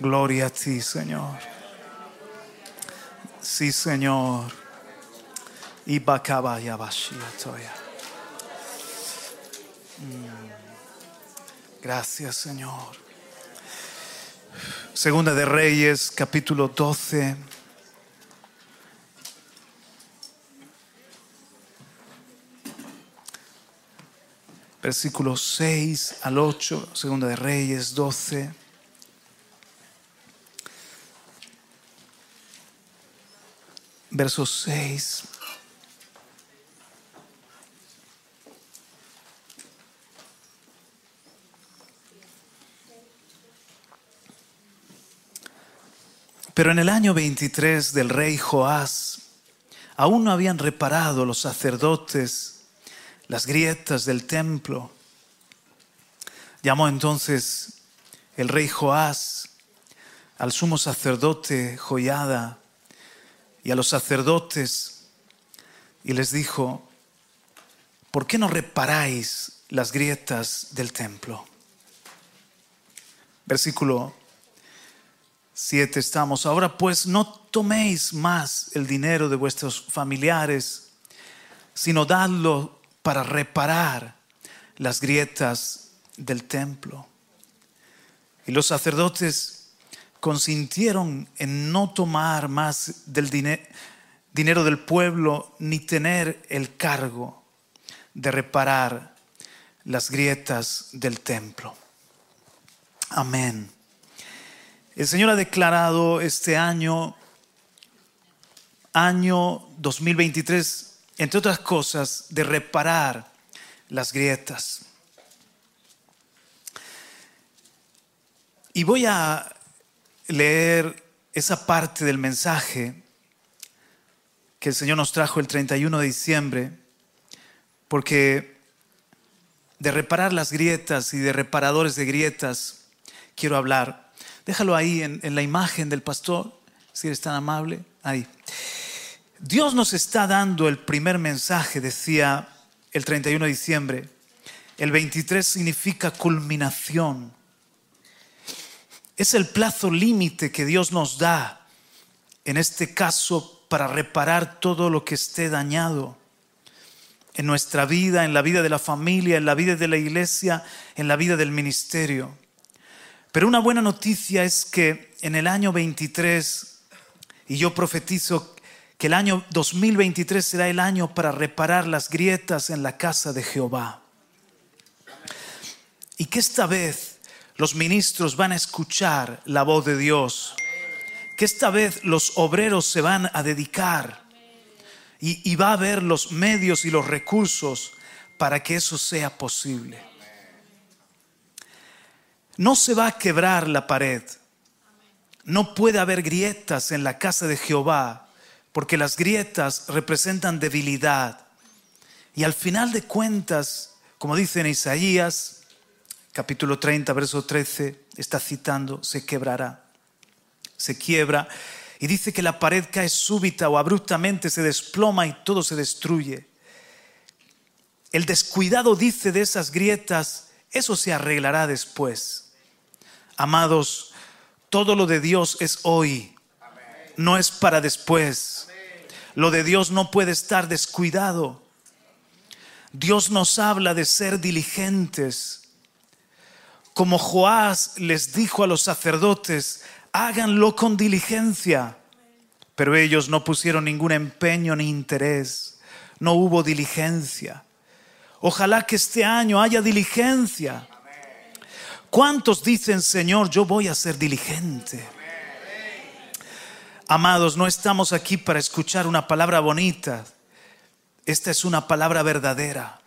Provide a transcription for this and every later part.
Gloria a ti, Señor. Sí, Señor. Y Toya. Mm. Gracias, Señor. Segunda de Reyes, capítulo 12. Versículos 6 al 8, Segunda de Reyes 12. Verso 6. Pero en el año 23 del rey Joás, aún no habían reparado los sacerdotes las grietas del templo. Llamó entonces el rey Joás al sumo sacerdote Joyada y a los sacerdotes y les dijo, ¿por qué no reparáis las grietas del templo? Versículo 7 estamos. Ahora pues no toméis más el dinero de vuestros familiares, sino dadlo para reparar las grietas del templo. Y los sacerdotes consintieron en no tomar más del dinero del pueblo ni tener el cargo de reparar las grietas del templo. Amén. El Señor ha declarado este año, año 2023, entre otras cosas, de reparar las grietas. Y voy a leer esa parte del mensaje que el Señor nos trajo el 31 de diciembre, porque de reparar las grietas y de reparadores de grietas quiero hablar. Déjalo ahí en, la imagen del pastor, si eres tan amable. Ahí. Dios nos está dando el primer mensaje, decía el 31 de diciembre. El 23 significa culminación. Es el plazo límite que Dios nos da, en este caso, para reparar todo lo que esté dañado en nuestra vida, en la vida de la familia, en la vida de la iglesia, en la vida del ministerio. Pero una buena noticia es que en el año 23, y yo profetizo que el año 2023 será el año para reparar las grietas en la casa de Jehová. Y que esta vez los ministros van a escuchar la voz de Dios. Que esta vez los obreros se van a dedicar y, va a haber los medios y los recursos para que eso sea posible. No se va a quebrar la pared. No puede haber grietas en la casa de Jehová, porque las grietas representan debilidad. Y al final de cuentas, como dice en Isaías, capítulo 30, verso 13, está citando, se quebrará. Se quiebra. Y dice que la pared cae súbita o abruptamente, se desploma y todo se destruye. El descuidado dice de esas grietas, eso se arreglará después. Amados, todo lo de Dios es hoy, no es para después. Lo de Dios no puede estar descuidado. Dios nos habla de ser diligentes. Como Joás les dijo a los sacerdotes, háganlo con diligencia. Pero ellos no pusieron ningún empeño ni interés. No hubo diligencia. Ojalá que este año haya diligencia ¿Cuántos dicen, Señor, yo voy a ser diligente? Amados, no estamos aquí para escuchar una palabra bonita. Esta es una palabra verdadera.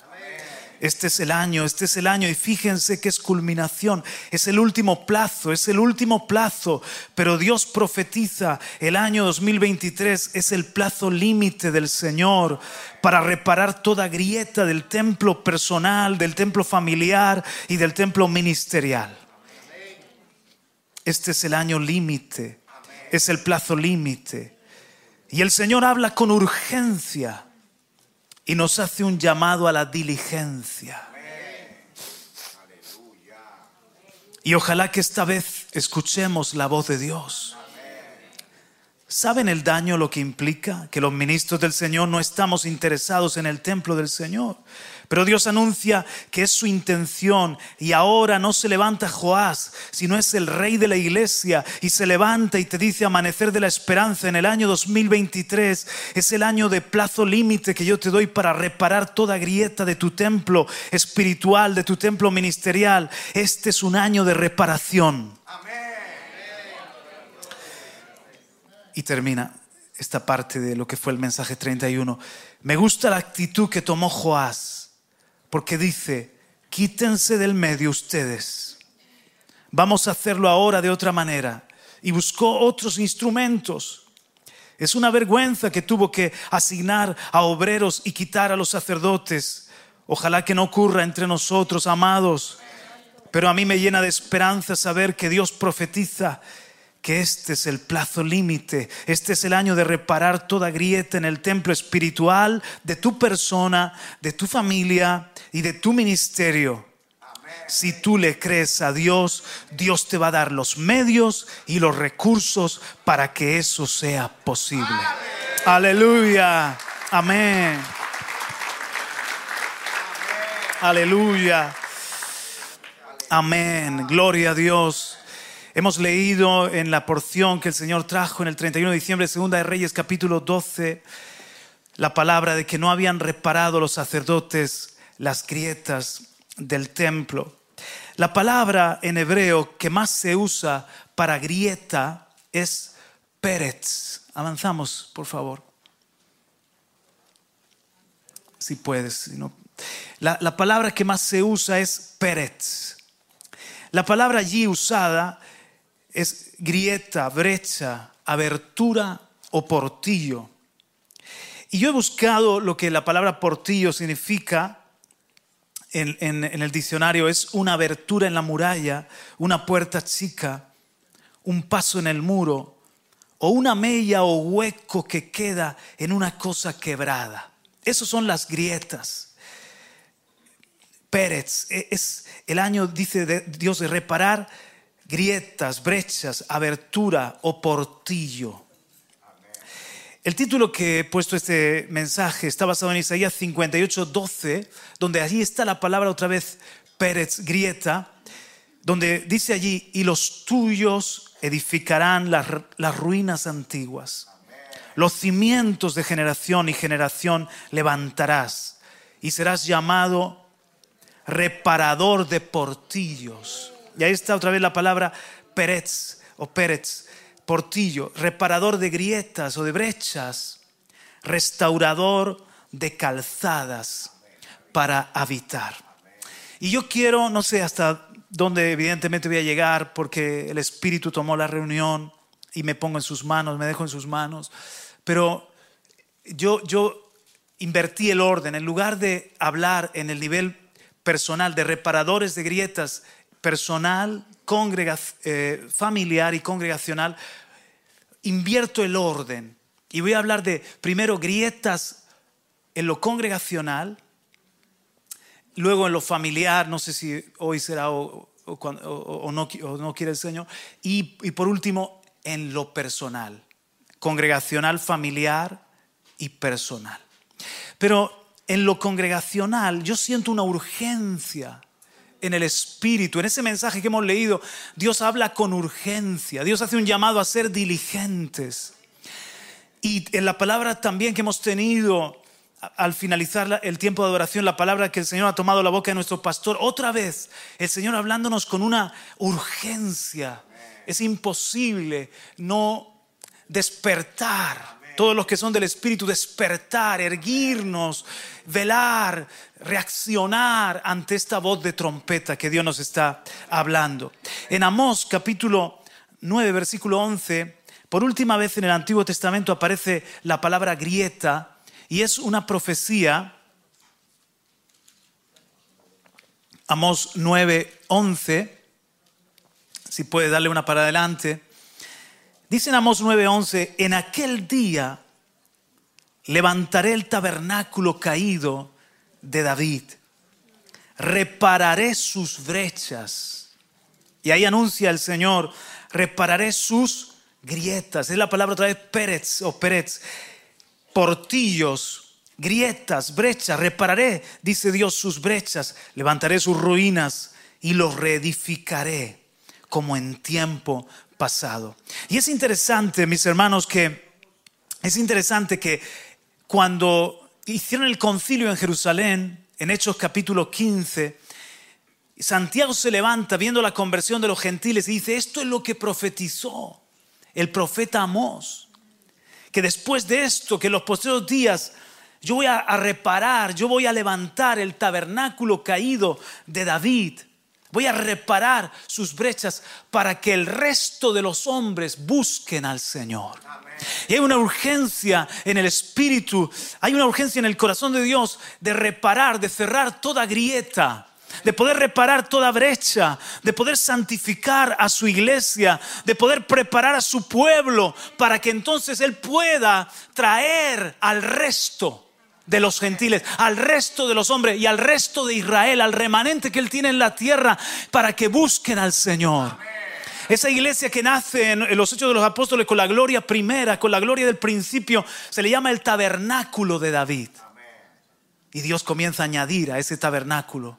Este es el año, este es el año y fíjense que es culminación, es el último plazo, es el último plazo, pero Dios profetiza el año 2023 es el plazo límite del Señor para reparar toda grieta del templo personal, del templo familiar y del templo ministerial. Este es el año límite, es el plazo límite. Y el Señor habla con urgencia y nos hace un llamado a la diligencia. Y ojalá que esta vez escuchemos la voz de Dios. ¿Saben el daño lo que implica? Que los ministros del Señor no estamos interesados en el templo del Señor. Pero Dios anuncia que es su intención y ahora no se levanta Joás, sino es el rey de la iglesia y se levanta y te dice amanecer de la esperanza en el año 2023. Es el año de plazo límite que yo te doy para reparar toda grieta de tu templo espiritual, de tu templo ministerial. Este es un año de reparación. Y termina esta parte de lo que fue el mensaje 31. Me gusta la actitud que tomó Joás porque dice, quítense del medio ustedes. Vamos a hacerlo ahora de otra manera. Y buscó otros instrumentos. Es una vergüenza que tuvo que asignar a obreros y quitar a los sacerdotes. Ojalá que no ocurra entre nosotros, amados. Pero a mí me llena de esperanza saber que Dios profetiza que este es el plazo límite, este es el año de reparar toda grieta en el templo espiritual de tu persona, de tu familia y de tu ministerio. Si tú le crees a Dios, Dios te va a dar los medios y los recursos para que eso sea posible. Aleluya. Amén. Aleluya. Amén. Gloria a Dios. Hemos leído en la porción que el Señor trajo en el 31 de diciembre, segunda de Reyes, capítulo 12, la palabra de que no habían reparado los sacerdotes las grietas del templo. La palabra en hebreo que más se usa para grieta es peretz. Avanzamos, por favor. Si puedes. La, la palabra que más se usa es peretz. La palabra allí usada es grieta, brecha, abertura o portillo. Y yo he buscado lo que la palabra portillo significa en, el diccionario. Es una abertura en la muralla, una puerta chica, un paso en el muro o una mella o hueco que queda en una cosa quebrada. Esas son las grietas. Pérez, e, es el año, dice Dios, de reparar grietas, brechas, abertura o portillo. El título que he puesto este mensaje está basado en Isaías 58, 12, donde allí está la palabra otra vez Pérez, grieta, donde dice allí, y los tuyos edificarán las, las ruinas antiguas. Los cimientos de generación y generación levantarás y serás llamado reparador de portillos y ahí está otra vez la palabra Pérez o Pérez, portillo, reparador de grietas o de brechas, restaurador de calzadas para habitar. Y yo quiero, no sé hasta dónde evidentemente voy a llegar porque el Espíritu tomó la reunión y me pongo en sus manos, me dejo en sus manos, pero yo, yo invertí el orden, en lugar de hablar en el nivel personal de reparadores de grietas personal, eh, familiar y congregacional, invierto el orden y voy a hablar de primero grietas en lo congregacional, luego en lo familiar, no sé si hoy será o, no, quiere el Señor, y por último en lo personal, congregacional, familiar y personal. Pero en lo congregacional yo siento una urgencia en el Espíritu. En ese mensaje que hemos leído, Dios habla con urgencia. Dios hace un llamado a ser diligentes. Y en la palabra también que hemos tenido al finalizar el tiempo de adoración la palabra que el Señor ha tomado la boca de nuestro pastor. Otra vez, el Señor hablándonos con una urgencia. Es imposible no despertar. Todos los que son del Espíritu, despertar, erguirnos, velar, reaccionar ante esta voz de trompeta que Dios nos está hablando. En Amós capítulo 9, versículo 11, por última vez en el Antiguo Testamento aparece la palabra grieta y es una profecía. Amós 9, 11, si puede darle una para adelante. Dice en Amós 9, 11, en aquel día levantaré el tabernáculo caído de David, repararé sus brechas. Y ahí anuncia el Señor, repararé sus grietas. Es la palabra otra vez Pérez o Pérez. Portillos, grietas, brechas. Repararé, dice Dios, sus brechas. Levantaré sus ruinas y los reedificaré como en tiempo Y es interesante, mis hermanos, que es interesante que cuando hicieron el concilio en Jerusalén, en Hechos capítulo 15, Santiago se levanta viendo la conversión de los gentiles y dice, esto es lo que profetizó el profeta Amós, que después de esto, que en los posteriores días yo voy a, reparar, yo voy a levantar el tabernáculo caído de David, voy a reparar sus brechas para que el resto de los hombres busquen al Señor. Y hay una urgencia en el espíritu, hay una urgencia en el corazón de Dios de reparar, de cerrar toda grieta de poder reparar toda brecha, de poder santificar a su iglesia, de poder preparar a su pueblo para que entonces Él pueda traer al resto de los gentiles, al resto de los hombres y al resto de Israel, al remanente que Él tiene en la tierra, para que busquen al Señor. Esa iglesia que nace en los Hechos de los Apóstoles con la gloria primera, con la gloria del principio, se le llama el tabernáculo de David. Y Dios comienza a añadir a ese tabernáculo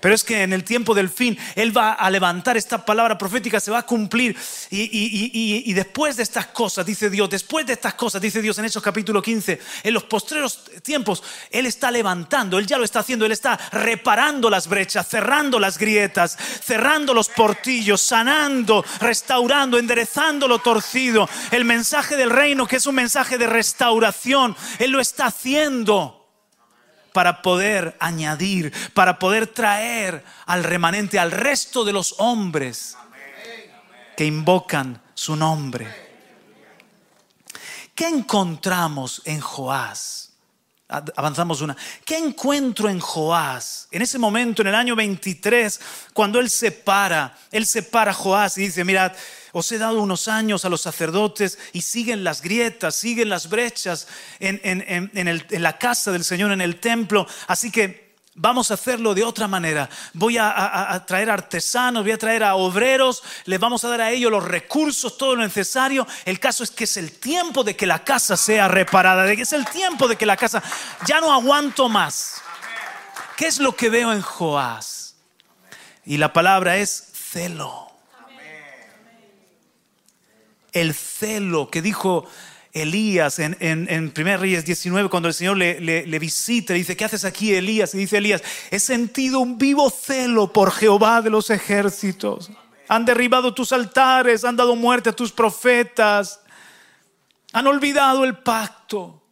pero es que en el tiempo del fin Él va a levantar esta palabra profética, se va a cumplir. Y, después de estas cosas, dice Dios, después de estas cosas, dice Dios en Hechos capítulo 15, en los postreros tiempos, Él está levantando, Él ya lo está haciendo, Él está reparando las brechas, cerrando las grietas, cerrando los portillos, sanando, restaurando, enderezando lo torcido. El mensaje del reino, que es un mensaje de restauración, Él lo está haciendo para poder añadir, para poder traer al remanente, al resto de los hombres que invocan su nombre. ¿Qué encontramos en Joás? Avanzamos una. ¿Qué encuentro en Joás? En ese momento, en el año 23, cuando él se para, él se para a Joás y dice, mirad, os he dado unos años a los sacerdotes y siguen las grietas, siguen las brechas en, la casa del Señor, en el templo. Así que vamos a hacerlo de otra manera. Voy a, traer artesanos, voy a traer a obreros, les vamos a dar a ellos los recursos, todo lo necesario. El caso es que es el tiempo de que la casa sea reparada, de que es el tiempo de que la casa ya no aguanto más. ¿Qué es lo que veo en Joás? Y la palabra es celo el celo que dijo Elías en, en, 1 Reyes 19, cuando el Señor le, le, visita, dice, ¿qué haces aquí, Elías? Y dice Elías, he sentido un vivo celo por Jehová de los ejércitos. Han derribado tus altares, han dado muerte a tus profetas, han olvidado el pacto.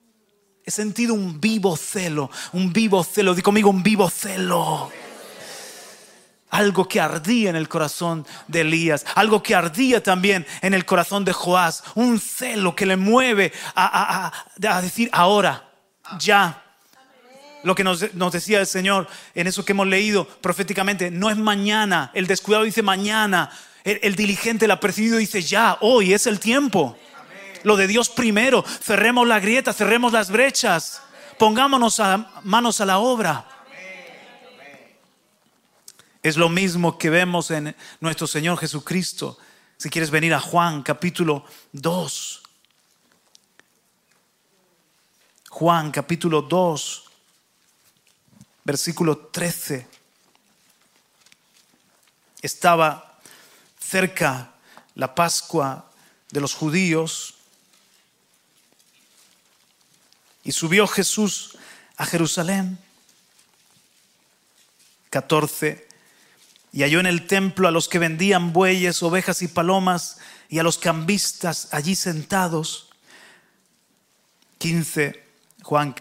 He sentido un vivo celo, un vivo celo, di conmigo un vivo celo algo que ardía en el corazón de Elías, algo que ardía también en el corazón de Joás, un celo que le mueve a, decir ahora, ya. Lo que nos, decía el Señor en eso que hemos leído proféticamente, no es mañana, el descuidado dice mañana, el, el diligente, el apercibido dice ya, hoy es el tiempo. Lo de Dios primero, cerremos la grieta, cerremos las brechas, pongámonos a, manos a la obra. Es lo mismo que vemos en nuestro Señor Jesucristo. Si quieres venir a Juan capítulo 2. Juan capítulo 2, versículo 13. Estaba cerca la Pascua de los judíos y subió Jesús a Jerusalén. 14. Y halló en el templo a los que vendían bueyes, ovejas y palomas, y a los cambistas allí sentados. 15. Juan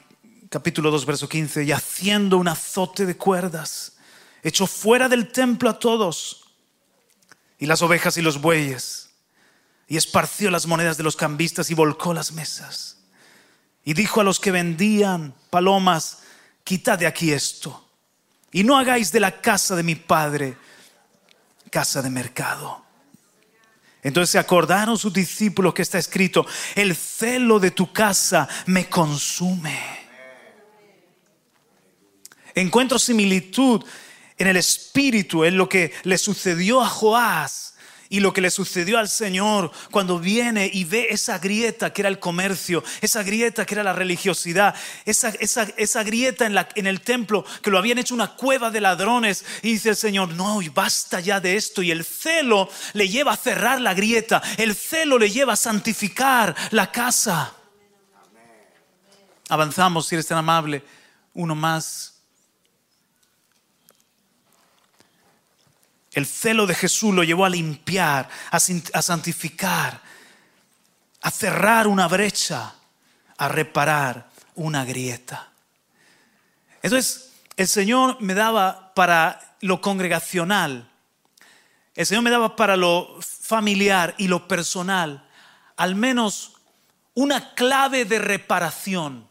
capítulo 2, verso 15. Y haciendo un azote de cuerdas, echó fuera del templo a todos, y las ovejas y los bueyes, y esparció las monedas de los cambistas y volcó las mesas. Y dijo a los que vendían palomas, quitad de aquí esto y no hagáis de la casa de mi padre casa de mercado. Entonces se acordaron sus discípulos que está escrito, el celo de tu casa me consume. Encuentro similitud en el espíritu, en lo que le sucedió a Joás y lo que le sucedió al Señor cuando viene y ve esa grieta que era el comercio, esa grieta que era la religiosidad, esa, esa, grieta en, la, en el templo que lo habían hecho una cueva de ladrones. Y dice el Señor, no, basta ya de esto. Y el celo le lleva a cerrar la grieta, el celo le lleva a santificar la casa. Avanzamos, si eres tan amable, uno más. El celo de Jesús lo llevó a limpiar, a santificar, a cerrar una brecha, a reparar una grieta. Entonces, el Señor me daba para lo congregacional, el Señor me daba para lo familiar y lo personal, al menos una clave de reparación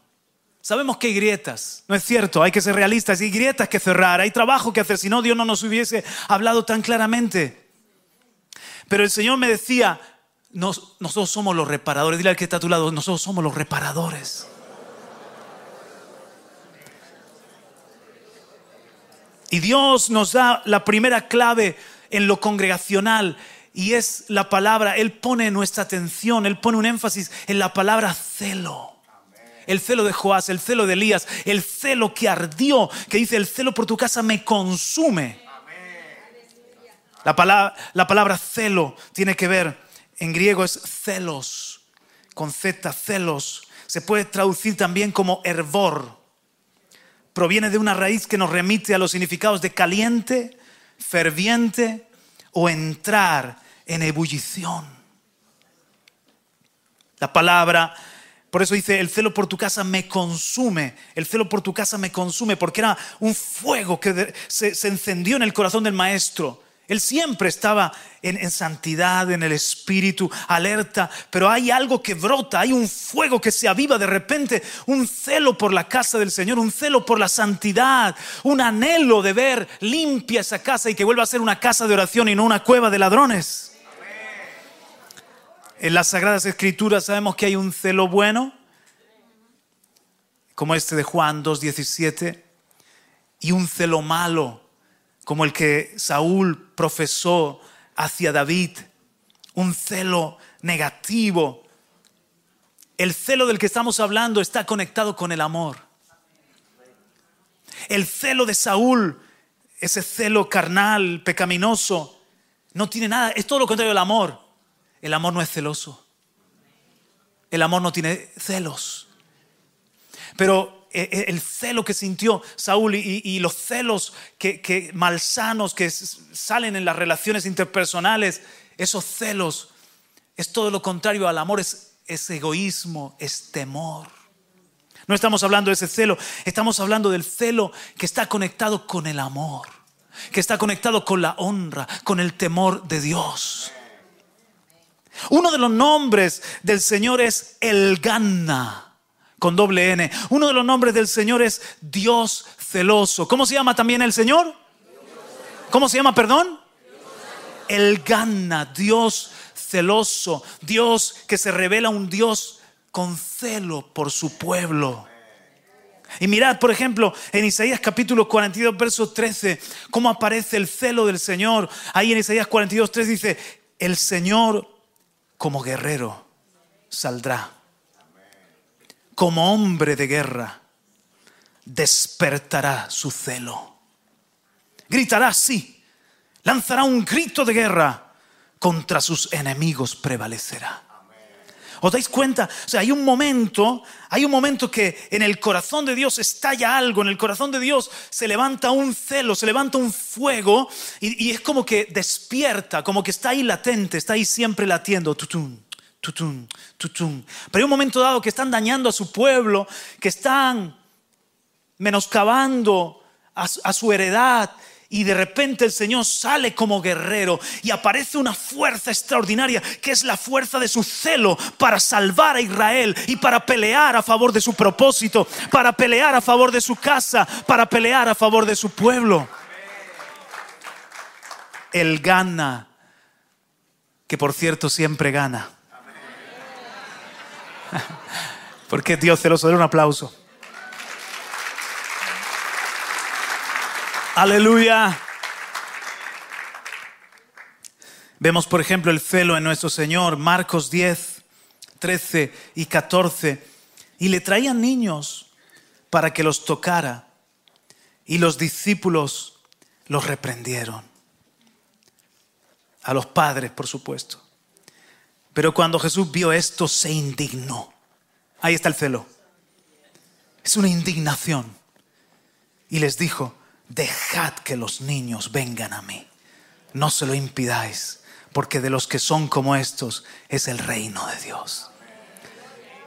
Sabemos que hay grietas, ¿no es cierto? Hay que ser realistas, hay grietas que cerrar, hay trabajo que hacer, si no Dios no nos hubiese hablado tan claramente. Pero el Señor me decía, nosotros somos los reparadores, dile al que está a tu lado, nosotros somos los reparadores. Y Dios nos da la primera clave en lo congregacional y es la palabra, Él pone nuestra atención, Él pone un énfasis en la palabra celo el celo de Joás, el celo de Elías, el celo que ardió, que dice, el celo por tu casa me consume. La palabra, la palabra celo tiene que ver, en griego es celos, con Z, celos. Se puede traducir también como hervor. Proviene de una raíz que nos remite a los significados de caliente, ferviente o entrar en ebullición. La palabra por eso dice, el celo por tu casa me consume, el celo por tu casa me consume, porque era un fuego que se, encendió en el corazón del maestro. Él siempre estaba en, santidad, en el espíritu, alerta, pero hay algo que brota, hay un fuego que se aviva de repente, un celo por la casa del Señor, un celo por la santidad, un anhelo de ver limpia esa casa y que vuelva a ser una casa de oración y no una cueva de ladrones. En las Sagradas Escrituras sabemos que hay un celo bueno, como este de Juan 2.17, y un celo malo, como el que Saúl profesó hacia David, un celo negativo. El celo del que estamos hablando está conectado con el amor. El celo de Saúl, ese celo carnal, pecaminoso, no tiene nada, es todo lo contrario del amor. El amor no es celoso. El amor no tiene celos. Pero eh, eh, el celo que sintió Saúl y, los celos que, malsanos que salen en las relaciones interpersonales, esos celos, es todo lo contrario al amor, es, es egoísmo, es temor. No estamos hablando de ese celo, estamos hablando del celo que está conectado con el amor, que está conectado con la honra, con el temor de Dios. Uno de los nombres del Señor es El Ganna, con doble N. Uno de los nombres del Señor es Dios celoso. ¿Cómo se llama también el Señor? ¿Cómo se llama, perdón? El Ganna, Dios celoso, Dios que se revela un Dios con celo por su pueblo. Y mirad, por ejemplo, en Isaías capítulo 42, verso 13, cómo aparece el celo del Señor. Ahí en Isaías 42, 3 dice, el Señor como guerrero saldrá. Como hombre de guerra despertará su celo. Gritará sí, lanzará un grito de guerra contra sus enemigos prevalecerá. ¿Os dais cuenta? O sea, hay un momento, hay un momento que en el corazón de Dios estalla algo, en el corazón de Dios se levanta un celo, se levanta un fuego y, es como que despierta, como que está ahí latente, está ahí siempre latiendo. Tutum, tutum, tutum. Pero hay un momento dado que están dañando a su pueblo, que están menoscabando a su heredad, y de repente el Señor sale como guerrero y aparece una fuerza extraordinaria que es la fuerza de su celo para salvar a Israel y para pelear a favor de su propósito, para pelear a favor de su casa, para pelear a favor de su pueblo. Él gana, que por cierto siempre gana. Porque Dios celoso, un aplauso. Aleluya. Vemos, por ejemplo, el celo en nuestro Señor, Marcos 10, 13 y 14. Y le traían niños para que los tocara. Y los discípulos los reprendieron. A los padres, por supuesto. Pero cuando Jesús vio esto, se indignó. Ahí está el celo. Es una indignación. Y les dijo, dejad que los niños vengan a mí. No se lo impidáis, porque de los que son como estos es el reino de Dios.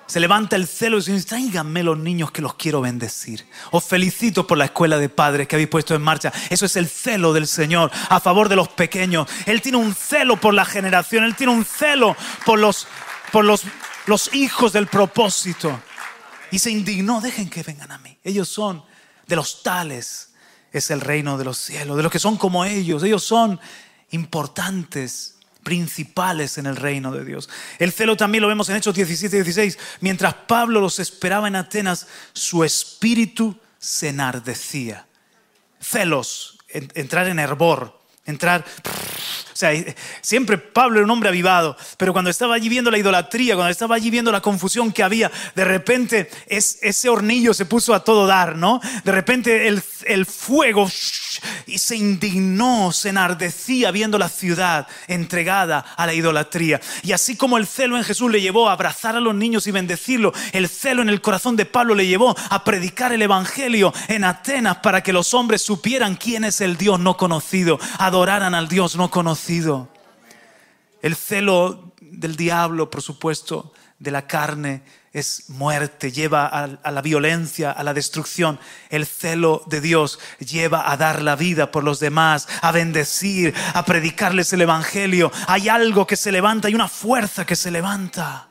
Se levanta el celo y dice, tráiganme los niños que los quiero bendecir. Os felicito por la escuela de padres que habéis puesto en marcha. Eso es el celo del Señor a favor de los pequeños. Él tiene un celo por la generación. Él tiene un celo por los, por los, los hijos del propósito. Y se indignó, dejen que vengan a mí. Ellos son de los tales es el reino de los cielos, de los que son como ellos. Ellos son importantes, principales en el reino de Dios. El celo también lo vemos en Hechos 17 y 16. Mientras Pablo los esperaba en Atenas, su espíritu se enardecía. Celos, entrar en hervor, entrar sea, siempre Pablo era un hombre avivado, pero cuando estaba allí viendo la idolatría, cuando estaba allí viendo la confusión que había, de repente ese hornillo se puso a todo dar, ¿no? De repente el, el fuego y se indignó, se enardecía viendo la ciudad entregada a la idolatría. Y así como el celo en Jesús le llevó a abrazar a los niños y bendecirlo, el celo en el corazón de Pablo le llevó a predicar el Evangelio en Atenas para que los hombres supieran quién es el Dios no conocido, adoraran al Dios no conocido. El celo del diablo, por supuesto, de la carne, es muerte, lleva a, la violencia, a la destrucción. El celo de Dios lleva a dar la vida por los demás, a bendecir, a predicarles el Evangelio. Hay algo que se levanta, hay una fuerza que se levanta.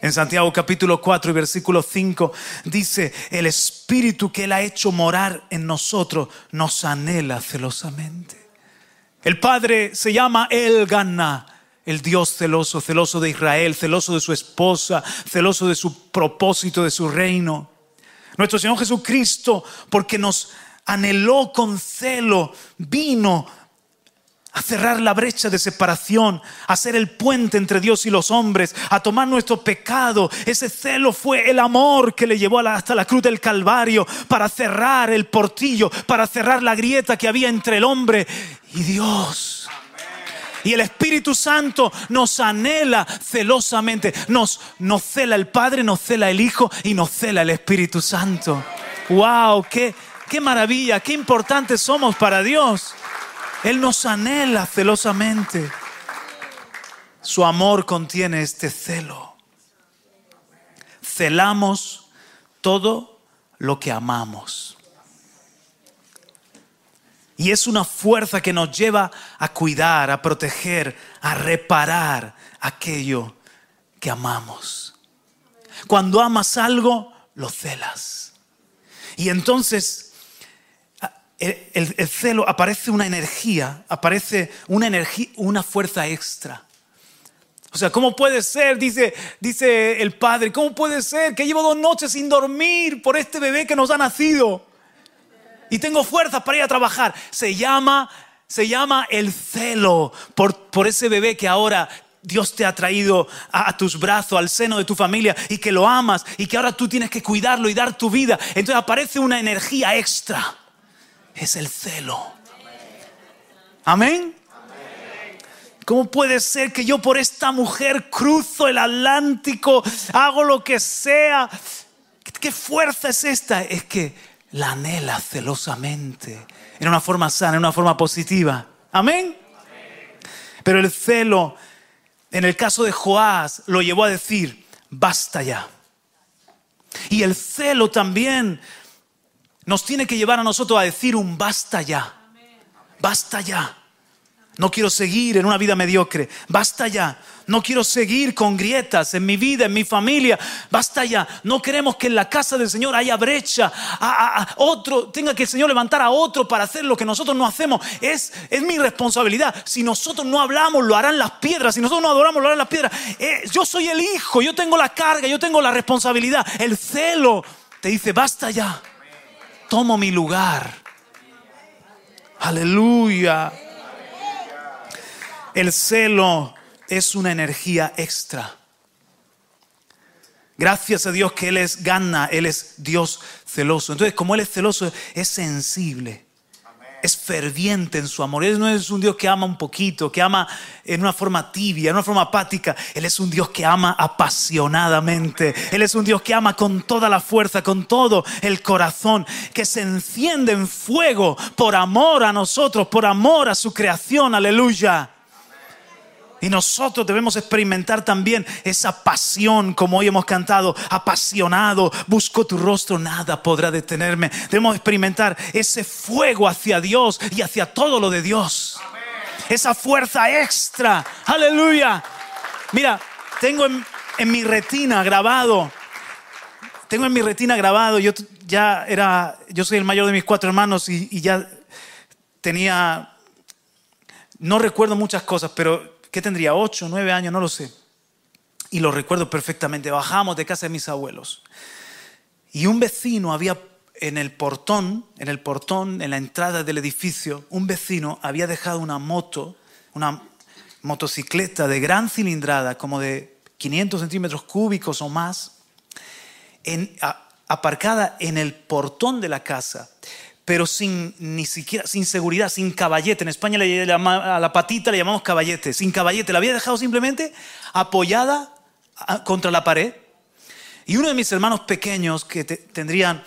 En Santiago capítulo 4 y versículo 5 dice, el Espíritu que Él ha hecho morar en nosotros nos anhela celosamente. El Padre se llama El Gana el Dios celoso, celoso de Israel, celoso de su esposa, celoso de su propósito, de su reino. Nuestro Señor Jesucristo, porque nos anheló con celo, vino a cerrar la brecha de separación, a ser el puente entre Dios y los hombres, a tomar nuestro pecado. Ese celo fue el amor que le llevó hasta la cruz del Calvario para cerrar el portillo, para cerrar la grieta que había entre el hombre y Dios. Y el Espíritu Santo nos anhela celosamente. Nos, nos cela el Padre, nos cela el Hijo y nos cela el Espíritu Santo. ¡Wow! ¡Qué, qué maravilla! ¡Qué importantes somos para Dios! Él nos anhela celosamente. Su amor contiene este celo. Celamos todo lo que amamos. Y es una fuerza que nos lleva a cuidar, a proteger, a reparar aquello que amamos. Cuando amas algo, lo celas. Y entonces el, celo aparece una energía, aparece una energía, una fuerza extra. O sea, ¿cómo puede ser? Dice, dice el padre, ¿cómo puede ser que llevo dos noches sin dormir por este bebé que nos ha nacido? y tengo fuerzas para ir a trabajar. Se llama, se llama el celo por, por ese bebé que ahora Dios te ha traído a, a, tus brazos, al seno de tu familia y que lo amas y que ahora tú tienes que cuidarlo y dar tu vida. Entonces aparece una energía extra. Es el celo. Amén. ¿Cómo puede ser que yo por esta mujer cruzo el Atlántico, hago lo que sea? ¿Qué fuerza es esta? Es que la anhela celosamente, en una forma sana, en una forma positiva. Amén. Pero el celo, en el caso de Joás, lo llevó a decir, basta ya. Y el celo también nos tiene que llevar a nosotros a decir un basta ya. Basta ya. No quiero seguir en una vida mediocre. Basta ya. No quiero seguir con grietas en mi vida, en mi familia. Basta ya. No queremos que en la casa del Señor haya brecha. A, otro, tenga que el Señor levantar a otro para hacer lo que nosotros no hacemos. Es, es mi responsabilidad. Si nosotros no hablamos, lo harán las piedras. Si nosotros no adoramos, lo harán las piedras. Eh, yo soy el hijo. Yo tengo la carga. Yo tengo la responsabilidad. El celo te dice, basta ya. Tomo mi lugar. Aleluya. El celo es una energía extra. Gracias a Dios que Él es gana, Él es Dios celoso. Entonces, como Él es celoso, es sensible, es ferviente en su amor. Él no es un Dios que ama un poquito, que ama en una forma tibia, en una forma apática. Él es un Dios que ama apasionadamente. Él es un Dios que ama con toda la fuerza, con todo el corazón, que se enciende en fuego por amor a nosotros, por amor a su creación. Aleluya. Y nosotros debemos experimentar también esa pasión, como hoy hemos cantado, apasionado, busco tu rostro, nada podrá detenerme. Debemos experimentar ese fuego hacia Dios y hacia todo lo de Dios. Esa fuerza extra. Aleluya. Mira, tengo en, mi retina grabado, tengo en mi retina grabado, yo ya era, yo soy el mayor de mis cuatro hermanos y, ya tenía, no recuerdo muchas cosas, pero ¿qué tendría? Ocho, nueve años, no lo sé. Y lo recuerdo perfectamente. Bajamos de casa de mis abuelos. Y un vecino había en el portón, en el portón, en la entrada del edificio, un vecino había dejado una moto, una motocicleta de gran cilindrada, como de 500 centímetros cúbicos o más, aparcada en el portón de la casa pero sin ni siquiera, sin seguridad, sin caballete. En España le a la patita le llamamos caballete, sin caballete. La había dejado simplemente apoyada contra la pared. Y uno de mis hermanos pequeños, que tendrían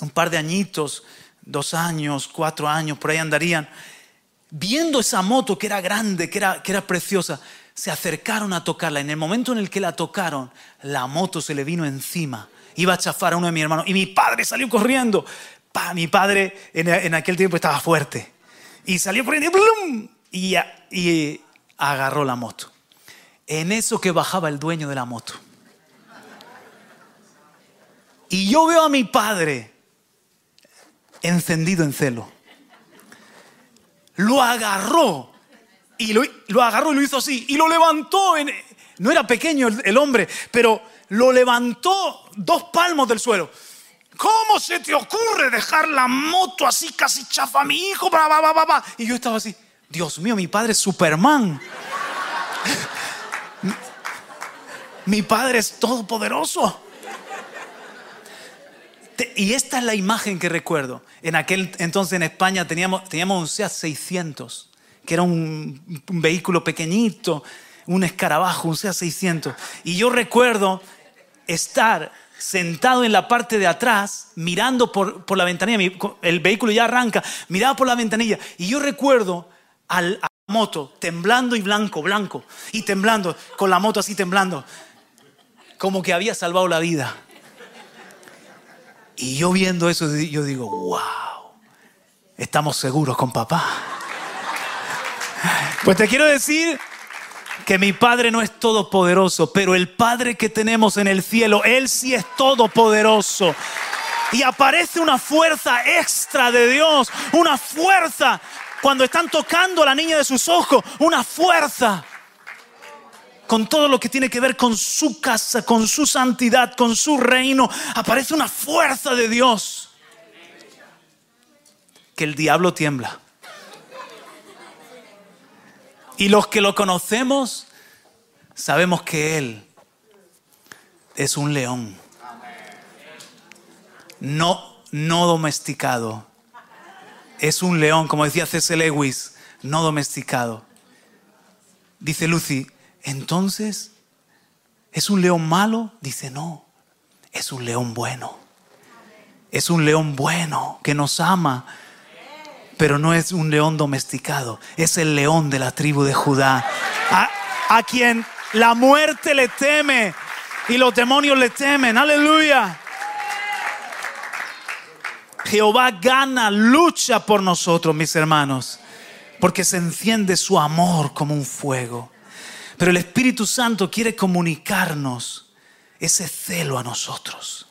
un par de añitos, dos años, cuatro años, por ahí andarían, viendo esa moto que era grande, que era, que era preciosa, se acercaron a tocarla. En el momento en el que la tocaron, la moto se le vino encima. Iba a chafar a uno de mis hermanos. Y mi padre salió corriendo mi padre en, aquel tiempo estaba fuerte. Y salió por y, y agarró la moto. En eso que bajaba el dueño de la moto. Y yo veo a mi padre encendido en celo. Lo agarró y lo, agarró y lo hizo así y lo levantó. no era pequeño el hombre, pero lo levantó dos palmos del suelo. ¿Cómo se te ocurre dejar la moto así casi chafa a mi hijo? Y yo estaba así, Dios mío, mi padre es Superman. mi padre es todopoderoso. Y esta es la imagen que recuerdo. En aquel entonces en España teníamos, teníamos un SEAT 600, que era un, un vehículo pequeñito, un escarabajo, un SEAT 600. Y yo recuerdo estar sentado en la parte de atrás, mirando por, por la ventanilla, el vehículo ya arranca, miraba por la ventanilla, y yo recuerdo al, a la moto temblando y blanco, blanco, y temblando, con la moto así temblando, como que había salvado la vida. Y yo viendo eso, yo digo, wow, estamos seguros con papá. Pues te quiero decir que mi Padre no es todopoderoso, pero el Padre que tenemos en el cielo, Él sí es todopoderoso. Y aparece una fuerza extra de Dios, una fuerza cuando están tocando a la niña de sus ojos, una fuerza con todo lo que tiene que ver con su casa, con su santidad, con su reino. Aparece una fuerza de Dios que el diablo tiembla. Y los que lo conocemos sabemos que Él es un león. No, no domesticado. Es un león, como decía C.S. Lewis, no domesticado. Dice Lucy, entonces, ¿es un león malo? Dice, no, es un león bueno. Es un león bueno que nos ama, pero no es un león domesticado, es el león de la tribu de Judá, a, quien la muerte le teme y los demonios le temen. Aleluya. Jehová gana, lucha por nosotros, mis hermanos, porque se enciende su amor como un fuego. Pero el Espíritu Santo quiere comunicarnos ese celo a nosotros.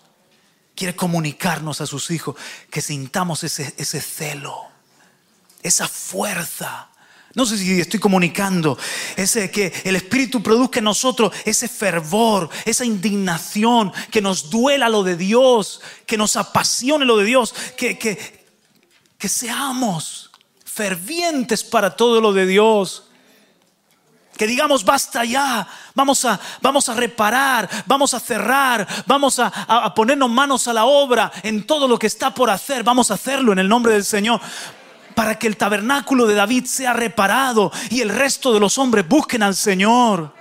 Quiere comunicarnos a sus hijos que sintamos ese, ese celo, esa fuerza. No sé si estoy comunicando, ese que el Espíritu produzca en nosotros ese fervor, esa indignación, que nos duela lo de Dios, que nos apasione lo de Dios, que, que, que seamos fervientes para todo lo de Dios. Que digamos, basta ya, vamos a, vamos a reparar, vamos a cerrar, vamos a, a, ponernos manos a la obra en todo lo que está por hacer, vamos a hacerlo en el nombre del Señor. Para que el tabernáculo de David sea reparado y el resto de los hombres busquen al Señor.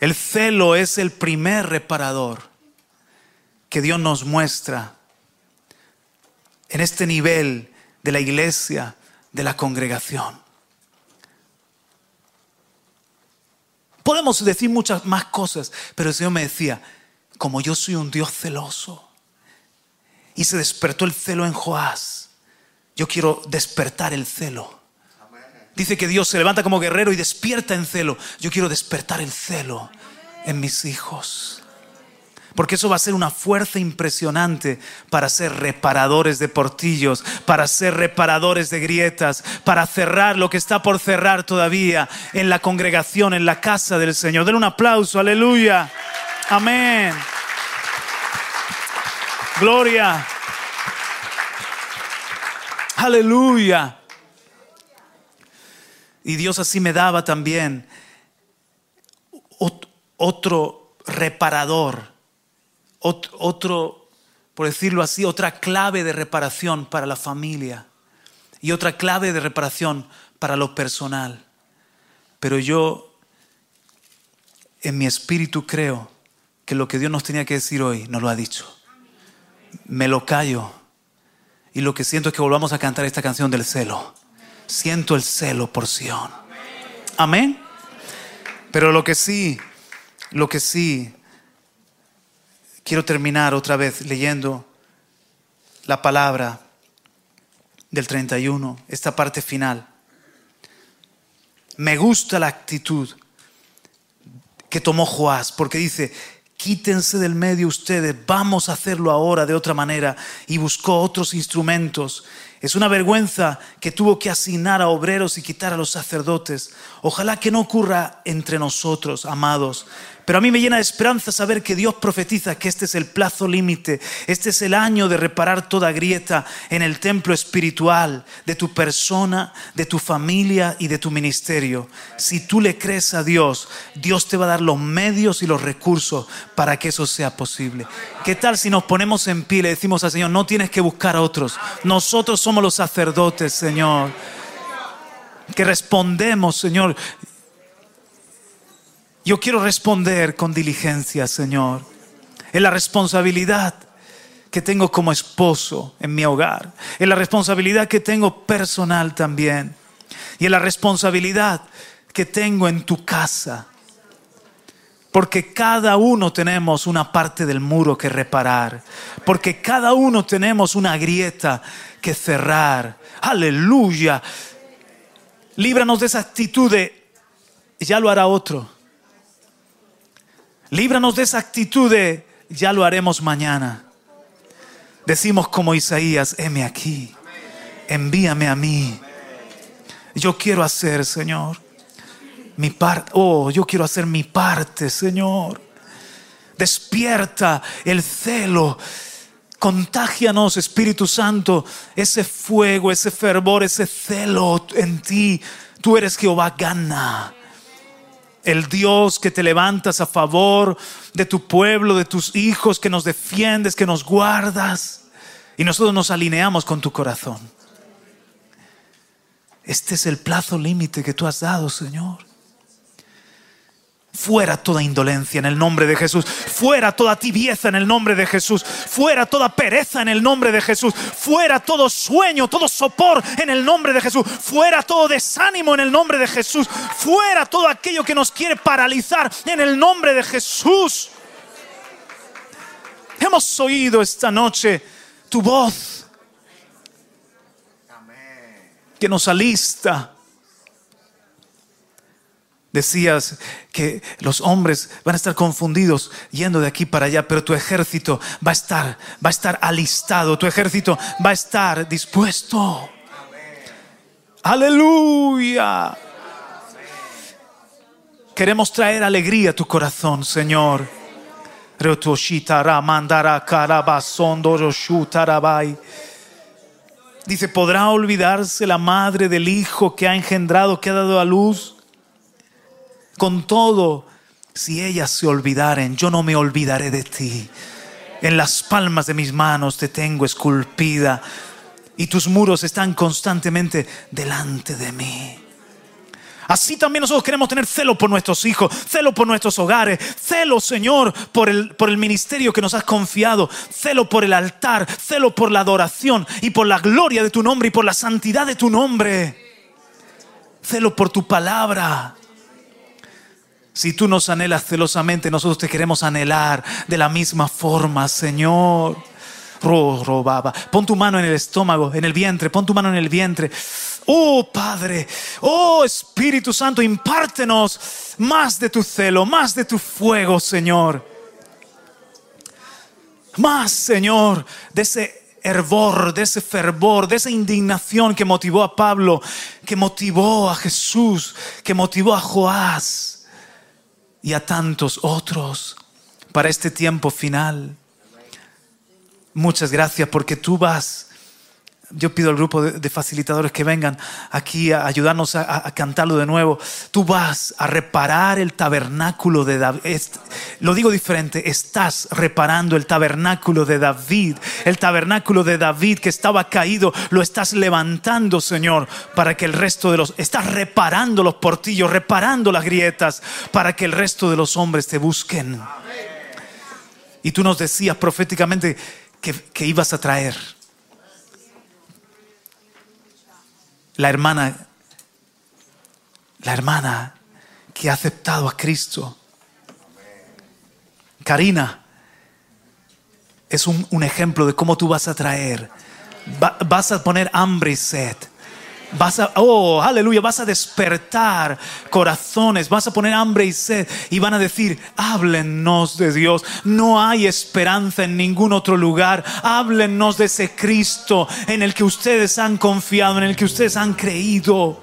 El celo es el primer reparador que Dios nos muestra en este nivel de la iglesia, de la congregación. Podemos decir muchas más cosas, pero el Señor me decía, como yo soy un Dios celoso, y se despertó el celo en Joás, yo quiero despertar el celo. Dice que Dios se levanta como guerrero y despierta en celo. Yo quiero despertar el celo en mis hijos. Porque eso va a ser una fuerza impresionante para ser reparadores de portillos, para ser reparadores de grietas, para cerrar lo que está por cerrar todavía en la congregación, en la casa del Señor. Den un aplauso, aleluya. Amén. Gloria. Aleluya. Y Dios así me daba también otro reparador otro, por decirlo así, otra clave de reparación para la familia y otra clave de reparación para lo personal. Pero yo en mi espíritu creo que lo que Dios nos tenía que decir hoy nos lo ha dicho. Me lo callo. Y lo que siento es que volvamos a cantar esta canción del celo. Siento el celo por Sion. Amén. Pero lo que sí, lo que sí Quiero terminar otra vez leyendo la palabra del 31, esta parte final. Me gusta la actitud que tomó Joás, porque dice, quítense del medio ustedes, vamos a hacerlo ahora de otra manera, y buscó otros instrumentos. Es una vergüenza que tuvo que asignar a obreros y quitar a los sacerdotes. Ojalá que no ocurra entre nosotros, amados, pero a mí me llena de esperanza saber que Dios profetiza que este es el plazo límite, este es el año de reparar toda grieta en el templo espiritual de tu persona, de tu familia y de tu ministerio. Si tú le crees a Dios, Dios te va a dar los medios y los recursos para que eso sea posible. ¿Qué tal si nos ponemos en pie y le decimos al Señor, no tienes que buscar a otros, nosotros somos los sacerdotes, Señor? Que respondemos, Señor. Yo quiero responder con diligencia, Señor, en la responsabilidad que tengo como esposo en mi hogar, en la responsabilidad que tengo personal también, y en la responsabilidad que tengo en tu casa. Porque cada uno tenemos una parte del muro que reparar. Porque cada uno tenemos una grieta que cerrar. Aleluya. Líbranos de esa actitud de, ya lo hará otro. Líbranos de esa actitud de ya lo haremos mañana. Decimos como Isaías, heme aquí, envíame a mí. Yo quiero hacer, Señor, mi parte. Oh, yo quiero hacer mi parte, Señor. Despierta el celo. Contágianos, Espíritu Santo, ese fuego, ese fervor, ese celo en ti. Tú eres Jehová, gana el Dios que te levantas a favor de tu pueblo, de tus hijos, que nos defiendes, que nos guardas. Y nosotros nos alineamos con tu corazón. Este es el plazo límite que tú has dado, Señor. Fuera toda indolencia en el nombre de Jesús. Fuera toda tibieza en el nombre de Jesús. Fuera toda pereza en el nombre de Jesús. Fuera todo sueño, todo sopor en el nombre de Jesús. Fuera todo desánimo en el nombre de Jesús. Fuera todo aquello que nos quiere paralizar en el nombre de Jesús. Hemos oído esta noche tu voz que nos alista Decías que los hombres van a estar confundidos yendo de aquí para allá, pero tu ejército va a estar, va a estar alistado, tu ejército va a estar dispuesto. Aleluya. Queremos traer alegría a tu corazón, Señor. Dice, ¿podrá olvidarse la madre del hijo que ha engendrado, que ha dado a luz? Con todo, si ellas se olvidaren, yo no me olvidaré de ti. En las palmas de mis manos te tengo esculpida y tus muros están constantemente delante de mí. Así también nosotros queremos tener celo por nuestros hijos, celo por nuestros hogares, celo, Señor, por el, por el ministerio que nos has confiado, celo por el altar, celo por la adoración y por la gloria de tu nombre y por la santidad de tu nombre. Celo por tu palabra. Si tú nos anhelas celosamente, nosotros te queremos anhelar de la misma forma, Señor. Pon tu mano en el estómago, en el vientre, pon tu mano en el vientre. Oh Padre, oh Espíritu Santo, impártenos más de tu celo, más de tu fuego, Señor. Más, Señor, de ese hervor, de ese fervor, de esa indignación que motivó a Pablo, que motivó a Jesús, que motivó a Joás y a tantos otros para este tiempo final. Muchas gracias porque tú vas. Yo pido al grupo de, facilitadores que vengan aquí a ayudarnos a, cantarlo de nuevo. Tú vas a reparar el tabernáculo de David. Lo digo diferente, estás reparando el tabernáculo de David. El tabernáculo de David que estaba caído, lo estás levantando, Señor, para que el resto de los... Estás reparando los portillos, reparando las grietas, para que el resto de los hombres te busquen. Y tú nos decías proféticamente que, que ibas a traer la hermana, la hermana que ha aceptado a Cristo. Karina es un, ejemplo de cómo tú vas a traer, vas a poner hambre y sed. Vas a, oh, aleluya, vas a despertar corazones, vas a poner hambre y sed y van a decir, háblennos de Dios. No hay esperanza en ningún otro lugar. Háblennos de ese Cristo en el que ustedes han confiado, en el que ustedes han creído.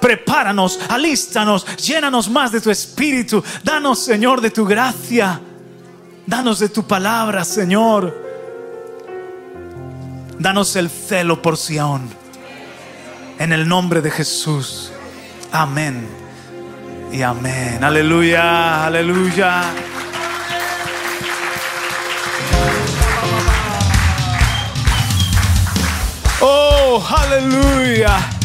Prepáranos, alístanos, llénanos más de tu espíritu. Danos, Señor, de tu gracia. Danos de tu palabra, Señor. Danos el celo por Sión. En el nombre de Jesús. Amén. Y amén. Aleluya, aleluya. Oh, aleluya.